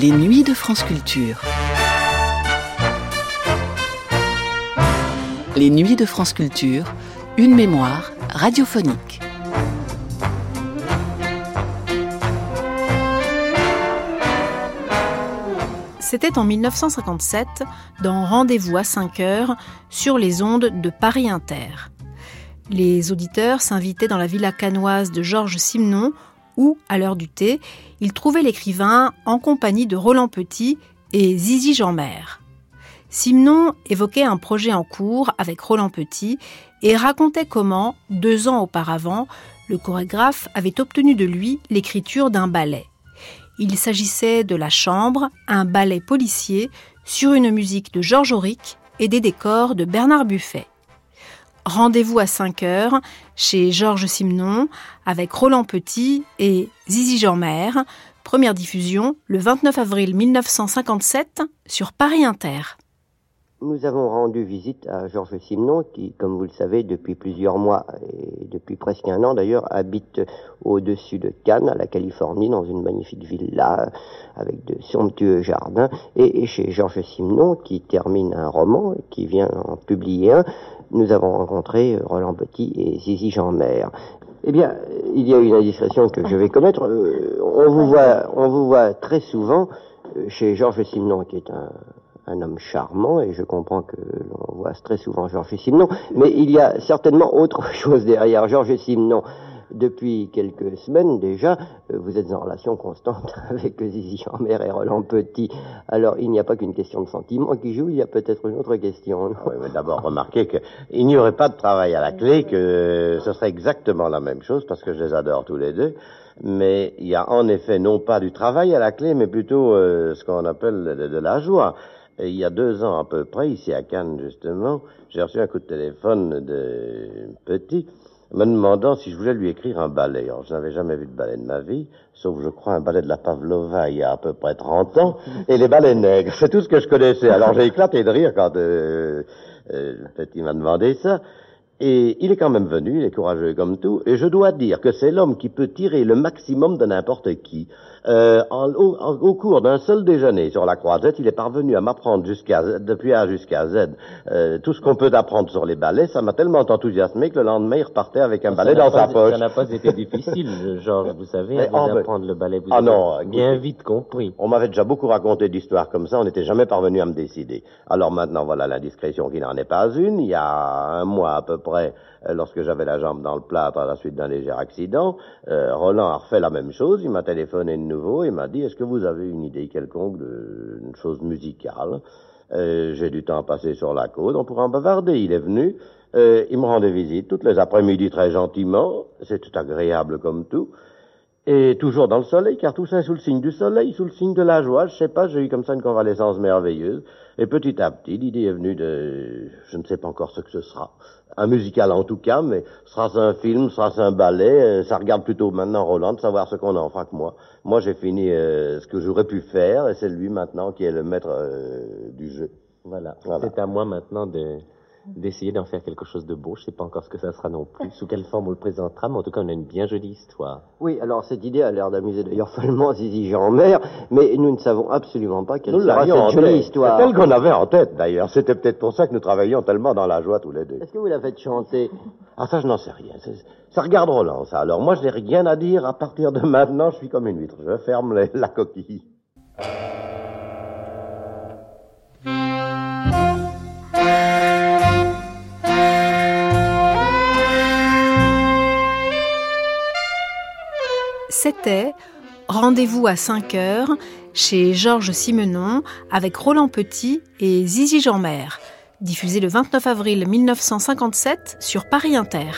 Les nuits de France Culture. Les nuits de France Culture, une mémoire radiophonique. C'était en 1957 dans Rendez-vous à 5 heures sur les ondes de Paris Inter. Les auditeurs s'invitaient dans la villa canoise de Georges Simenon où, à l'heure du thé, ils trouvaient l'écrivain en compagnie de Roland Petit et Zizi Jeanmer. Simenon évoquait un projet en cours avec Roland Petit et racontait comment, deux ans auparavant, le chorégraphe avait obtenu de lui l'écriture d'un ballet. Il s'agissait de La Chambre, un ballet policier sur une musique de Georges Auric et des décors de Bernard Buffet. Rendez-vous à 5 heures chez Georges Simenon avec Roland Petit et Zizi Jeanmer. Première diffusion le 29 avril 1957 sur Paris Inter. Nous avons rendu visite à Georges Simenon, qui, comme vous le savez, depuis plusieurs mois et depuis presque un an d'ailleurs, habite au-dessus de Cannes, à la Californie, dans une magnifique villa avec de somptueux jardins. Et, chez Georges Simenon, qui termine un roman, qui vient en publier un, nous avons rencontré Roland Petit et Zizi Jeanmer. Eh bien, il y a une indiscrétion que je vais commettre. Euh, on vous voit, on vous voit très souvent euh, chez Georges Simenon, qui est un un homme charmant, et je comprends que l'on voit très souvent Georges Simenon, mais il y a certainement autre chose derrière Georges Simenon. Depuis quelques semaines déjà, euh, vous êtes en relation constante avec Zizi Jeanmer et Roland Petit. Alors, il n'y a pas qu'une question de sentiment qui joue, il y a peut-être une autre question. Oui, mais d'abord, remarquez qu'il n'y aurait pas de travail à la clé, que ce serait exactement la même chose, parce que je les adore tous les deux. Mais il y a en effet non pas du travail à la clé, mais plutôt euh, ce qu'on appelle de la joie il y a deux ans à peu près, ici à Cannes justement, j'ai reçu un coup de téléphone de Petit me demandant si je voulais lui écrire un ballet. Alors, je n'avais jamais vu de ballet de ma vie, sauf, je crois, un ballet de la Pavlova il y a à peu près 30 ans, et les ballets nègres. C'est tout ce que je connaissais. Alors, j'ai éclaté de rire quand euh, euh, Petit m'a demandé ça. Et il est quand même venu, il est courageux comme tout, et je dois dire que c'est l'homme qui peut tirer le maximum de n'importe qui. Euh, au, cours d'un seul déjeuner sur la croisette, il est parvenu à m'apprendre jusqu'à depuis A jusqu'à Z euh, tout ce qu'on peut apprendre sur les ballets. Ça m'a tellement enthousiasmé que le lendemain, il repartait avec un ballet dans sa poche. Ça n'a pas été difficile, Georges, vous savez, d'apprendre le ballet. Vous ah non, bien vite compris. On m'avait déjà beaucoup raconté d'histoires comme ça, on n'était jamais parvenu à me décider. Alors maintenant, voilà l'indiscrétion qui n'en est pas une. Il y a un mois à peu près, euh, lorsque j'avais la jambe dans le plâtre à la suite d'un léger accident, Roland a refait la même chose. Il m'a téléphoné nouveau il m'a dit est-ce que vous avez une idée quelconque d'une chose musicale? Euh, J'ai du temps passé sur la côte, on pourra en bavarder. Il est venu, euh, il me rendait visite toutes les après-midi très gentiment, tout agréable comme tout. Et toujours dans le soleil, car tout ça est sous le signe du soleil, sous le signe de la joie. Je sais pas, j'ai eu comme ça une convalescence merveilleuse. Et petit à petit, l'idée est venue de, je ne sais pas encore ce que ce sera. Un musical en tout cas, mais sera-ce un film, sera-ce un ballet, euh, ça regarde plutôt maintenant Roland de savoir ce qu'on en fera que moi. Moi, j'ai fini euh, ce que j'aurais pu faire, et c'est lui maintenant qui est le maître euh, du jeu. Voilà. voilà. C'est à moi maintenant de d'essayer d'en faire quelque chose de beau. Je sais pas encore ce que ça sera non plus, sous quelle forme on le présentera, mais en tout cas, on a une bien jolie histoire. Oui, alors cette idée a l'air d'amuser d'ailleurs follement Zizi Jean-Mer, mais nous ne savons absolument pas quelle sera cette jolie histoire. C'est qu'on avait en tête d'ailleurs. C'était peut-être pour ça que nous travaillions tellement dans la joie tous les deux. Est-ce que vous la faites chanter? Ah ça, je n'en sais rien. Ça regarde Roland, ça. Alors moi, je n'ai rien à dire. À partir de maintenant, je suis comme une huître. Je ferme la coquille. C'était Rendez-vous à 5 heures chez Georges Simenon avec Roland Petit et Zizi Jeanmer, diffusé le 29 avril 1957 sur Paris Inter.